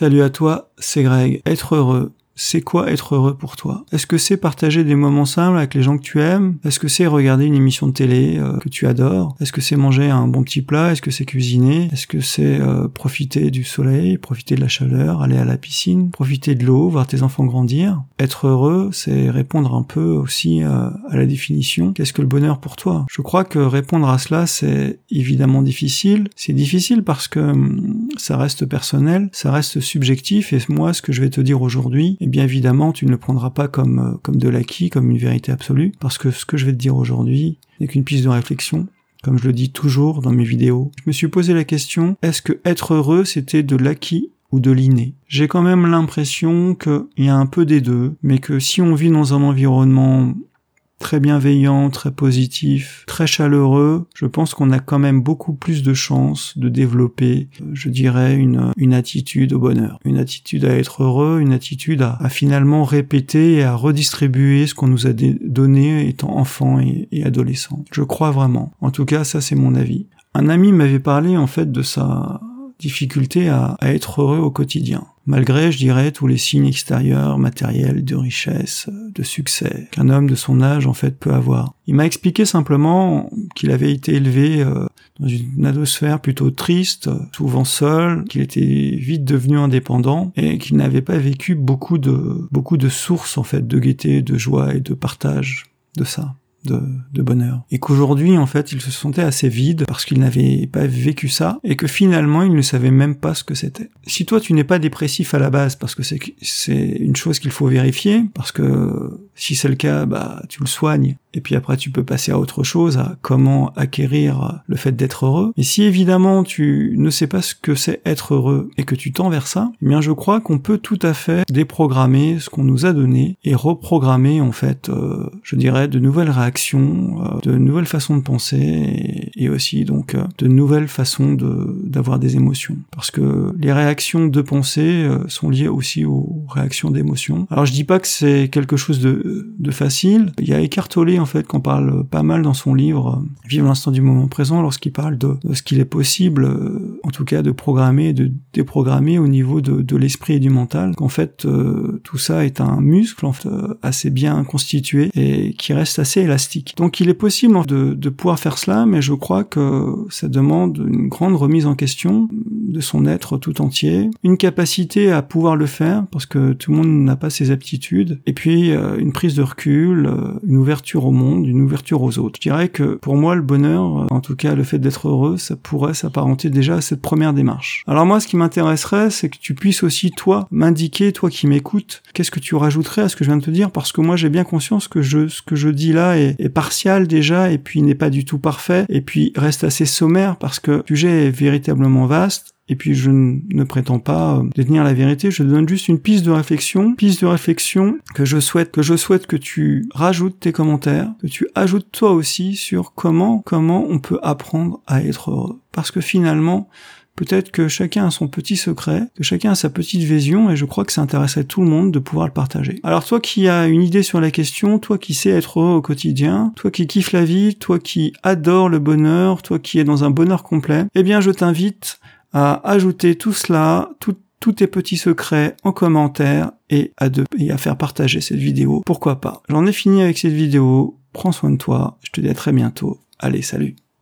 Salut à toi, c'est Greg. Être heureux, c'est quoi être heureux pour toi? Est-ce que c'est partager des moments simples avec les gens que tu aimes? Est-ce que c'est regarder une émission de télé euh, que tu adores? Est-ce que c'est manger un bon petit plat? Est-ce que c'est cuisiner? Est-ce que c'est euh, profiter du soleil, profiter de la chaleur, aller à la piscine, profiter de l'eau, voir tes enfants grandir? Être heureux, c'est répondre un peu aussi euh, à la définition. Qu'est-ce que le bonheur pour toi? Je crois que répondre à cela, c'est évidemment difficile. C'est difficile parce que hum, ça reste personnel, ça reste subjectif. Et moi ce que je vais te dire aujourd'hui, eh bien évidemment, tu ne le prendras pas comme, euh, comme de l'acquis, comme une vérité absolue, parce que ce que je vais te dire aujourd'hui n'est qu'une piste de réflexion. Comme je le dis toujours dans mes vidéos, je me suis posé la question, est-ce que être heureux c'était de l'acquis ou de l'inné? J'ai quand même l'impression qu'il y a un peu des deux, mais que si on vit dans un environnement très bienveillant, très positif, très chaleureux, je pense qu'on a quand même beaucoup plus de chances de développer, euh, je dirais, une, une attitude au bonheur, une attitude à être heureux, une attitude à, finalement répéter et à redistribuer ce qu'on nous a donné étant enfant et, adolescent. Je crois vraiment. En tout cas, ça c'est mon avis. Un ami m'avait parlé en fait de sa difficulté à être heureux au quotidien malgré, je dirais, tous les signes extérieurs, matériels, de richesse, de succès, qu'un homme de son âge, en fait, peut avoir. Il m'a expliqué simplement qu'il avait été élevé euh, dans une atmosphère plutôt triste, souvent seul, qu'il était vite devenu indépendant et qu'il n'avait pas vécu beaucoup de, beaucoup de sources, en fait, de gaieté, de joie et de partage de ça de, de bonheur. Et qu'aujourd'hui, en fait, il se sentait assez vide parce qu'il n'avait pas vécu ça et que finalement, il ne savait même pas ce que c'était. Si toi, tu n'es pas dépressif à la base parce que c'est, c'est une chose qu'il faut vérifier, parce que si c'est le cas, bah, tu le soignes et puis après tu peux passer à autre chose, à comment acquérir le fait d'être heureux. Et si évidemment tu ne sais pas ce que c'est être heureux et que tu tends vers ça, eh bien je crois qu'on peut tout à fait déprogrammer ce qu'on nous a donné et reprogrammer en fait, euh, je dirais, de nouvelles réactions, euh, de nouvelles façons de penser et, aussi donc euh, de nouvelles façons d'avoir des émotions. Parce que les réactions de pensée sont liées aussi aux réactions d'émotions. Alors je dis pas que c'est quelque chose de, de facile. Il y a Eckhart Tolle en fait qu'on parle pas mal dans son livre euh, Vive l'instant du moment présent lorsqu'il parle de, ce qu'il est possible euh, en tout cas de programmer de déprogrammer au niveau de, l'esprit et du mental. Qu'en fait euh, tout ça est un muscle en fait, assez bien constitué et qui reste assez élastique. Donc il est possible de pouvoir faire cela mais je crois que ça demande une grande remise en question de son être tout entier, une capacité à pouvoir le faire parce que tout le monde n'a pas ses aptitudes, et puis une prise de recul, une ouverture monde, une ouverture aux autres. Je dirais que pour moi, le bonheur, euh, en tout cas le fait d'être heureux, ça pourrait s'apparenter déjà à cette première démarche. Alors moi, ce qui m'intéresserait, c'est que tu puisses aussi, toi, m'indiquer, toi qui m'écoutes, qu'est-ce que tu rajouterais à ce que je viens de te dire, parce que moi, j'ai bien conscience que je, ce que je dis là est, est partial déjà, et puis n'est pas du tout parfait, et puis reste assez sommaire, parce que le sujet est véritablement vaste, et puis je ne prétends pas euh, détenir la vérité, je donne juste une piste de réflexion, piste de réflexion que je souhaite que je souhaite que tu rajoutes tes commentaires, que tu ajoutes toi aussi sur comment comment on peut apprendre à être heureux. Parce que finalement, Peut-être que chacun a son petit secret, que chacun a sa petite vision, et je crois que ça intéresserait tout le monde de pouvoir le partager. Alors toi qui as une idée sur la question, toi qui sais être heureux au quotidien, toi qui kiffes la vie, toi qui adore le bonheur, toi qui es dans un bonheur complet, eh bien je t'invite à ajouter tout cela, tous tes petits secrets en commentaire et à, et à faire partager cette vidéo. Pourquoi pas? J'en ai fini avec cette vidéo. Prends soin de toi. Je te dis à très bientôt. Allez, salut